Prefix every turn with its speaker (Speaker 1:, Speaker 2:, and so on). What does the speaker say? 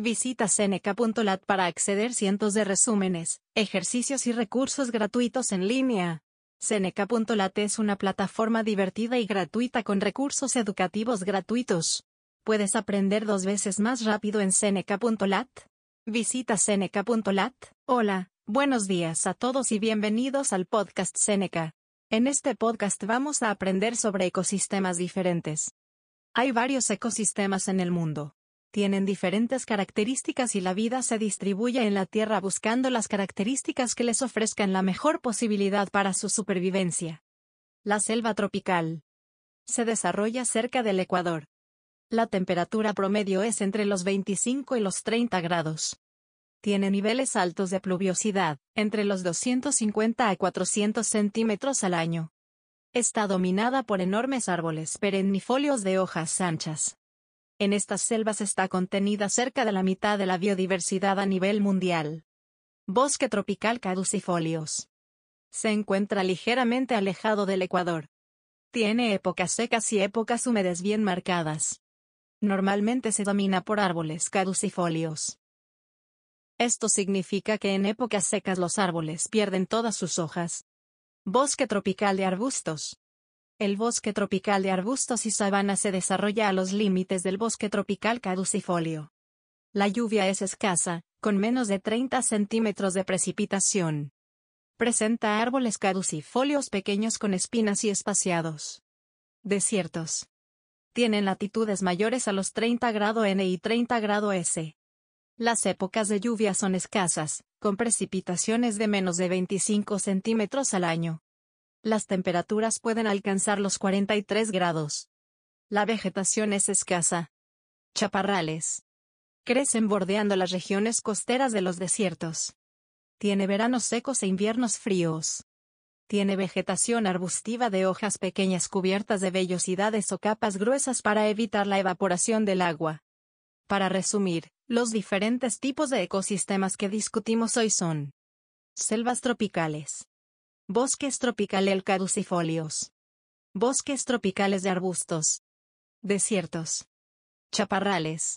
Speaker 1: Visita Seneca.lat para acceder cientos de resúmenes, ejercicios y recursos gratuitos en línea. Seneca.lat es una plataforma divertida y gratuita con recursos educativos gratuitos. ¿Puedes aprender dos veces más rápido en Seneca.lat? Visita Seneca.lat. Hola, buenos días a todos y bienvenidos al podcast Seneca. En este podcast vamos a aprender sobre ecosistemas diferentes. Hay varios ecosistemas en el mundo tienen diferentes características y la vida se distribuye en la Tierra buscando las características que les ofrezcan la mejor posibilidad para su supervivencia. La selva tropical. Se desarrolla cerca del Ecuador. La temperatura promedio es entre los 25 y los 30 grados. Tiene niveles altos de pluviosidad, entre los 250 a 400 centímetros al año. Está dominada por enormes árboles perennifolios de hojas anchas. En estas selvas está contenida cerca de la mitad de la biodiversidad a nivel mundial. Bosque tropical caducifolios. Se encuentra ligeramente alejado del Ecuador. Tiene épocas secas y épocas húmedas bien marcadas. Normalmente se domina por árboles caducifolios. Esto significa que en épocas secas los árboles pierden todas sus hojas. Bosque tropical de arbustos. El bosque tropical de arbustos y sabana se desarrolla a los límites del bosque tropical caducifolio. La lluvia es escasa, con menos de 30 centímetros de precipitación. Presenta árboles caducifolios pequeños con espinas y espaciados. Desiertos. Tienen latitudes mayores a los 30 grado N y 30 grado S. Las épocas de lluvia son escasas, con precipitaciones de menos de 25 centímetros al año las temperaturas pueden alcanzar los 43 grados. La vegetación es escasa. Chaparrales. Crecen bordeando las regiones costeras de los desiertos. Tiene veranos secos e inviernos fríos. Tiene vegetación arbustiva de hojas pequeñas cubiertas de vellosidades o capas gruesas para evitar la evaporación del agua. Para resumir, los diferentes tipos de ecosistemas que discutimos hoy son selvas tropicales, Bosques tropicales caducifolios. Bosques tropicales de arbustos. Desiertos. Chaparrales.